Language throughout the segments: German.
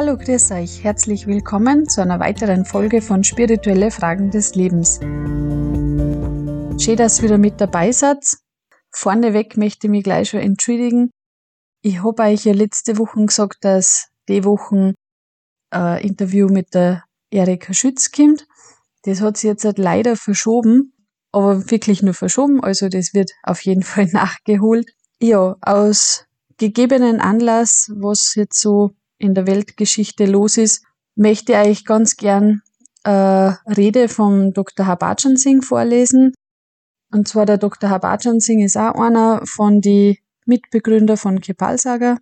Hallo, grüß euch. Herzlich willkommen zu einer weiteren Folge von Spirituelle Fragen des Lebens. Schön, dass ihr wieder mit dabei seid. Vorneweg möchte ich mich gleich schon entschuldigen. Ich habe euch ja letzte Woche gesagt, dass die Woche ein Interview mit der Erika Schütz kommt. Das hat sich jetzt halt leider verschoben, aber wirklich nur verschoben, also das wird auf jeden Fall nachgeholt. Ja, aus gegebenen Anlass, was jetzt so in der Weltgeschichte los ist, möchte ich euch ganz gern äh, Rede vom Dr. Habajan Singh vorlesen. Und zwar der Dr. Habajan Singh ist auch einer von die Mitbegründer von Kepal Saga.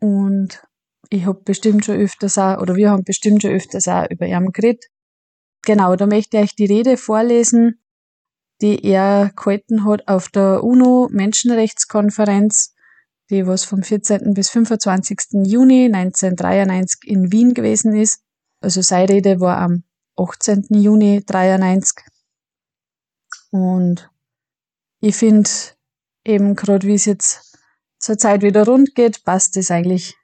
Und ich habe bestimmt schon öfters auch, oder wir haben bestimmt schon öfters auch über ihn geredet. Genau, da möchte ich euch die Rede vorlesen, die er gehalten hat auf der UNO Menschenrechtskonferenz die was vom 14. bis 25. Juni 1993 in Wien gewesen ist. Also seine Rede war am 18. Juni 93. Und ich finde eben gerade wie es jetzt zur Zeit wieder rund geht, passt es eigentlich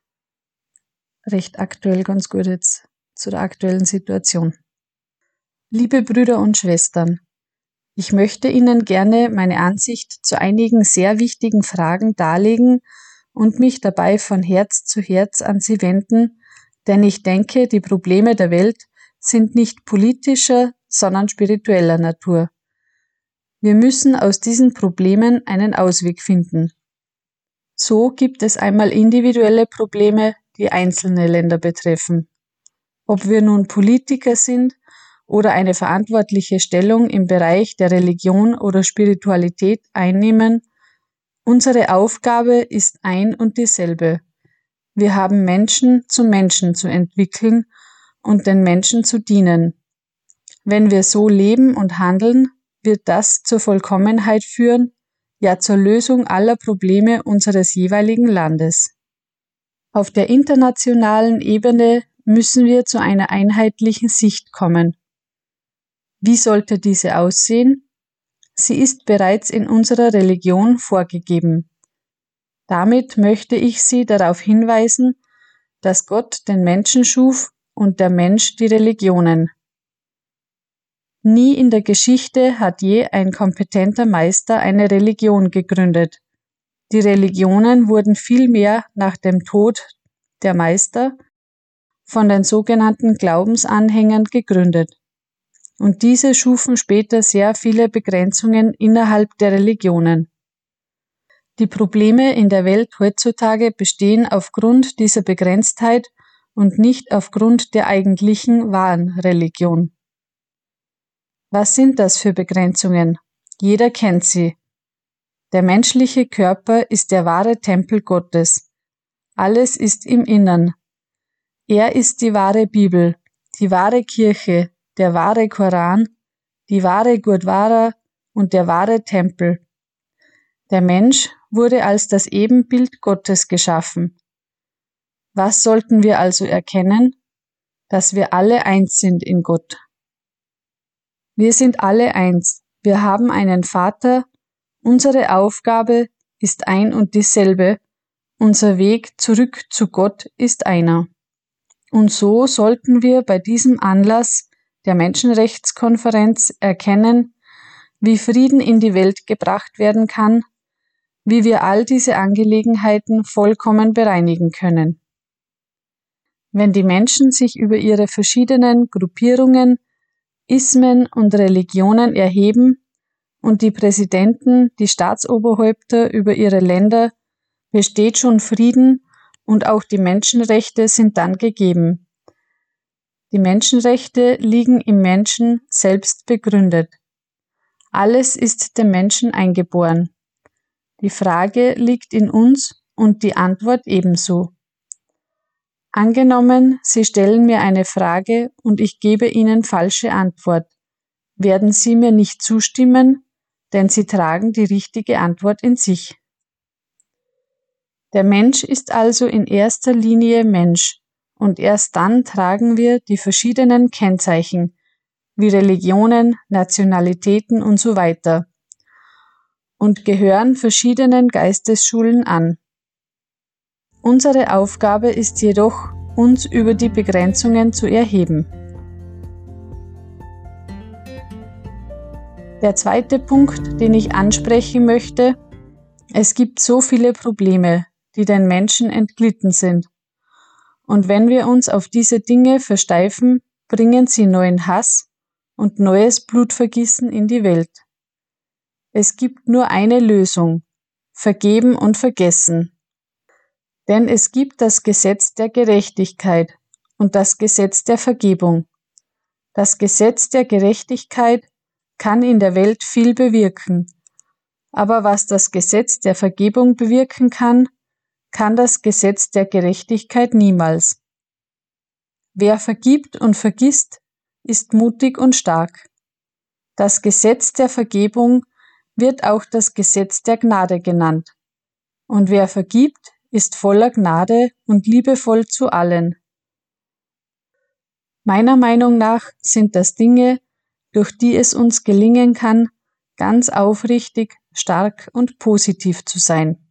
recht aktuell ganz gut jetzt zu der aktuellen Situation. Liebe Brüder und Schwestern, ich möchte Ihnen gerne meine Ansicht zu einigen sehr wichtigen Fragen darlegen und mich dabei von Herz zu Herz an Sie wenden, denn ich denke, die Probleme der Welt sind nicht politischer, sondern spiritueller Natur. Wir müssen aus diesen Problemen einen Ausweg finden. So gibt es einmal individuelle Probleme, die einzelne Länder betreffen. Ob wir nun Politiker sind oder eine verantwortliche Stellung im Bereich der Religion oder Spiritualität einnehmen, unsere Aufgabe ist ein und dieselbe. Wir haben Menschen zu Menschen zu entwickeln und den Menschen zu dienen. Wenn wir so leben und handeln, wird das zur Vollkommenheit führen, ja zur Lösung aller Probleme unseres jeweiligen Landes. Auf der internationalen Ebene müssen wir zu einer einheitlichen Sicht kommen. Wie sollte diese aussehen? Sie ist bereits in unserer Religion vorgegeben. Damit möchte ich Sie darauf hinweisen, dass Gott den Menschen schuf und der Mensch die Religionen. Nie in der Geschichte hat je ein kompetenter Meister eine Religion gegründet. Die Religionen wurden vielmehr nach dem Tod der Meister von den sogenannten Glaubensanhängern gegründet und diese schufen später sehr viele Begrenzungen innerhalb der Religionen. Die Probleme in der Welt heutzutage bestehen aufgrund dieser Begrenztheit und nicht aufgrund der eigentlichen wahren Religion. Was sind das für Begrenzungen? Jeder kennt sie. Der menschliche Körper ist der wahre Tempel Gottes. Alles ist im Innern. Er ist die wahre Bibel, die wahre Kirche, der wahre Koran, die wahre Gurdwara und der wahre Tempel. Der Mensch wurde als das Ebenbild Gottes geschaffen. Was sollten wir also erkennen? Dass wir alle eins sind in Gott. Wir sind alle eins. Wir haben einen Vater. Unsere Aufgabe ist ein und dieselbe. Unser Weg zurück zu Gott ist einer. Und so sollten wir bei diesem Anlass der Menschenrechtskonferenz erkennen, wie Frieden in die Welt gebracht werden kann, wie wir all diese Angelegenheiten vollkommen bereinigen können. Wenn die Menschen sich über ihre verschiedenen Gruppierungen, Ismen und Religionen erheben und die Präsidenten, die Staatsoberhäupter über ihre Länder, besteht schon Frieden und auch die Menschenrechte sind dann gegeben. Die Menschenrechte liegen im Menschen selbst begründet. Alles ist dem Menschen eingeboren. Die Frage liegt in uns und die Antwort ebenso. Angenommen, Sie stellen mir eine Frage und ich gebe Ihnen falsche Antwort. Werden Sie mir nicht zustimmen, denn Sie tragen die richtige Antwort in sich. Der Mensch ist also in erster Linie Mensch und erst dann tragen wir die verschiedenen Kennzeichen wie Religionen, Nationalitäten und so weiter und gehören verschiedenen Geistesschulen an. Unsere Aufgabe ist jedoch, uns über die Begrenzungen zu erheben. Der zweite Punkt, den ich ansprechen möchte, es gibt so viele Probleme, die den Menschen entglitten sind. Und wenn wir uns auf diese Dinge versteifen, bringen sie neuen Hass und neues Blutvergießen in die Welt. Es gibt nur eine Lösung, vergeben und vergessen. Denn es gibt das Gesetz der Gerechtigkeit und das Gesetz der Vergebung. Das Gesetz der Gerechtigkeit kann in der Welt viel bewirken, aber was das Gesetz der Vergebung bewirken kann, kann das Gesetz der Gerechtigkeit niemals. Wer vergibt und vergisst, ist mutig und stark. Das Gesetz der Vergebung wird auch das Gesetz der Gnade genannt. Und wer vergibt, ist voller Gnade und liebevoll zu allen. Meiner Meinung nach sind das Dinge, durch die es uns gelingen kann, ganz aufrichtig, stark und positiv zu sein.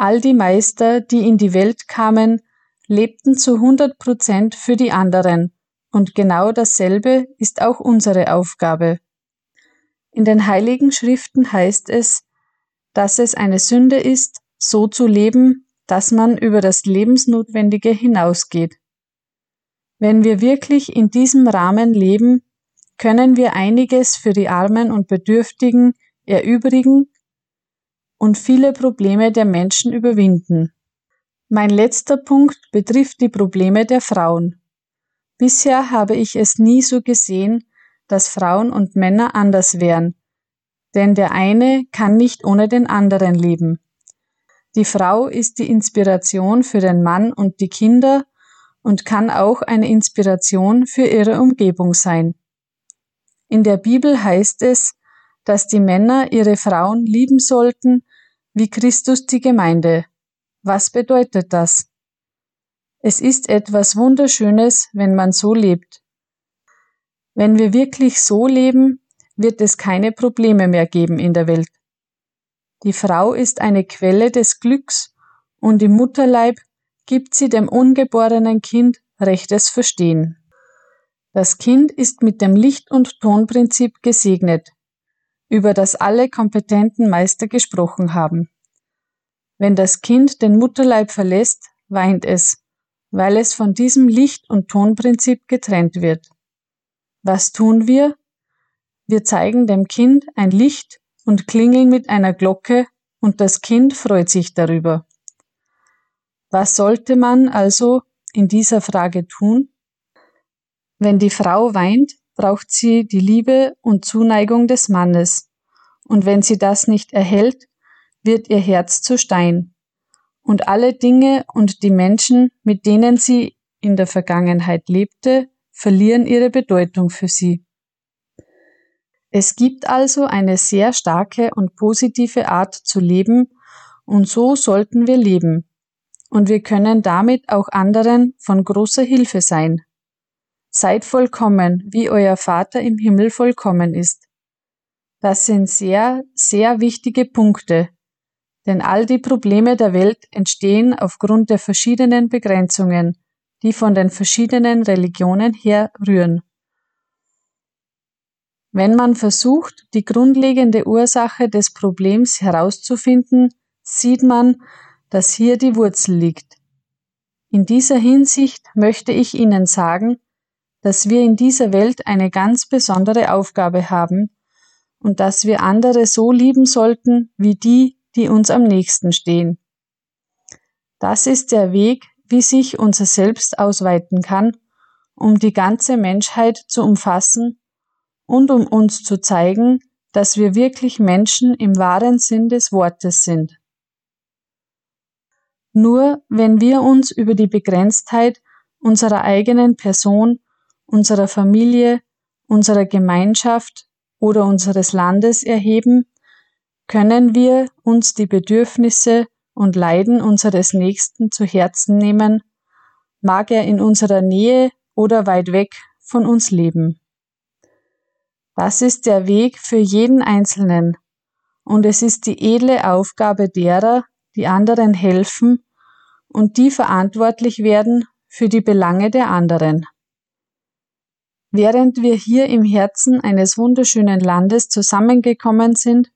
All die Meister, die in die Welt kamen, lebten zu 100 Prozent für die anderen, und genau dasselbe ist auch unsere Aufgabe. In den heiligen Schriften heißt es, dass es eine Sünde ist, so zu leben, dass man über das Lebensnotwendige hinausgeht. Wenn wir wirklich in diesem Rahmen leben, können wir einiges für die Armen und Bedürftigen erübrigen und viele Probleme der Menschen überwinden. Mein letzter Punkt betrifft die Probleme der Frauen. Bisher habe ich es nie so gesehen, dass Frauen und Männer anders wären, denn der eine kann nicht ohne den anderen leben. Die Frau ist die Inspiration für den Mann und die Kinder und kann auch eine Inspiration für ihre Umgebung sein. In der Bibel heißt es, dass die Männer ihre Frauen lieben sollten wie Christus die Gemeinde. Was bedeutet das? Es ist etwas Wunderschönes, wenn man so lebt. Wenn wir wirklich so leben, wird es keine Probleme mehr geben in der Welt. Die Frau ist eine Quelle des Glücks und im Mutterleib gibt sie dem ungeborenen Kind rechtes Verstehen. Das Kind ist mit dem Licht- und Tonprinzip gesegnet über das alle kompetenten Meister gesprochen haben. Wenn das Kind den Mutterleib verlässt, weint es, weil es von diesem Licht- und Tonprinzip getrennt wird. Was tun wir? Wir zeigen dem Kind ein Licht und klingeln mit einer Glocke und das Kind freut sich darüber. Was sollte man also in dieser Frage tun? Wenn die Frau weint, braucht sie die Liebe und Zuneigung des Mannes. Und wenn sie das nicht erhält, wird ihr Herz zu Stein. Und alle Dinge und die Menschen, mit denen sie in der Vergangenheit lebte, verlieren ihre Bedeutung für sie. Es gibt also eine sehr starke und positive Art zu leben, und so sollten wir leben. Und wir können damit auch anderen von großer Hilfe sein. Seid vollkommen, wie euer Vater im Himmel vollkommen ist. Das sind sehr, sehr wichtige Punkte, denn all die Probleme der Welt entstehen aufgrund der verschiedenen Begrenzungen, die von den verschiedenen Religionen her rühren. Wenn man versucht, die grundlegende Ursache des Problems herauszufinden, sieht man, dass hier die Wurzel liegt. In dieser Hinsicht möchte ich Ihnen sagen, dass wir in dieser Welt eine ganz besondere Aufgabe haben und dass wir andere so lieben sollten wie die, die uns am nächsten stehen. Das ist der Weg, wie sich unser Selbst ausweiten kann, um die ganze Menschheit zu umfassen und um uns zu zeigen, dass wir wirklich Menschen im wahren Sinn des Wortes sind. Nur wenn wir uns über die Begrenztheit unserer eigenen Person unserer Familie, unserer Gemeinschaft oder unseres Landes erheben, können wir uns die Bedürfnisse und Leiden unseres Nächsten zu Herzen nehmen, mag er in unserer Nähe oder weit weg von uns leben. Das ist der Weg für jeden Einzelnen, und es ist die edle Aufgabe derer, die anderen helfen und die verantwortlich werden für die Belange der anderen. Während wir hier im Herzen eines wunderschönen Landes zusammengekommen sind,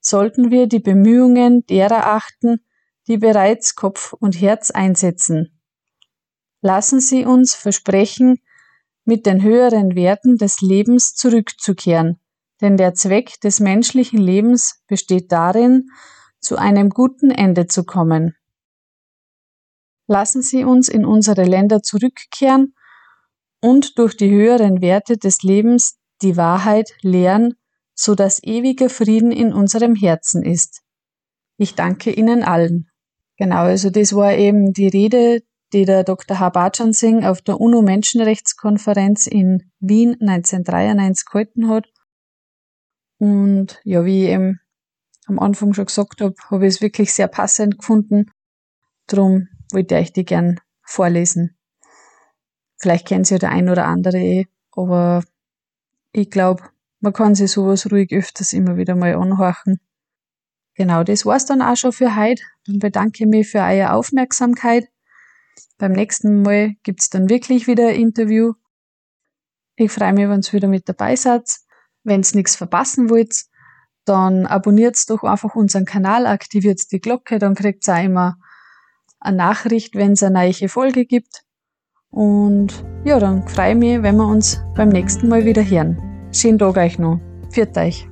sollten wir die Bemühungen derer achten, die bereits Kopf und Herz einsetzen. Lassen Sie uns versprechen, mit den höheren Werten des Lebens zurückzukehren, denn der Zweck des menschlichen Lebens besteht darin, zu einem guten Ende zu kommen. Lassen Sie uns in unsere Länder zurückkehren und durch die höheren Werte des Lebens die Wahrheit lehren, so dass ewiger Frieden in unserem Herzen ist. Ich danke Ihnen allen. Genau, also das war eben die Rede, die der Dr. Habajan Singh auf der UNO-Menschenrechtskonferenz in Wien 1993 gehalten hat. Und ja, wie ich eben am Anfang schon gesagt habe, habe ich es wirklich sehr passend gefunden. Drum wollte ich die gern vorlesen. Vielleicht kennt sie ja der ein oder andere eh, aber ich glaube, man kann sich sowas ruhig öfters immer wieder mal anhorchen. Genau, das war's dann auch schon für heute. Dann bedanke ich mich für eure Aufmerksamkeit. Beim nächsten Mal gibt's dann wirklich wieder ein Interview. Ich freue mich, wenn ihr wieder mit dabei seid. Wenn ihr nichts verpassen wollt, dann abonniert doch einfach unseren Kanal, aktiviert die Glocke, dann kriegt ihr auch immer eine Nachricht, wenn es eine neue Folge gibt. Und ja, dann freue ich mich, wenn wir uns beim nächsten Mal wieder hören. Schönen Tag euch noch. Viert euch.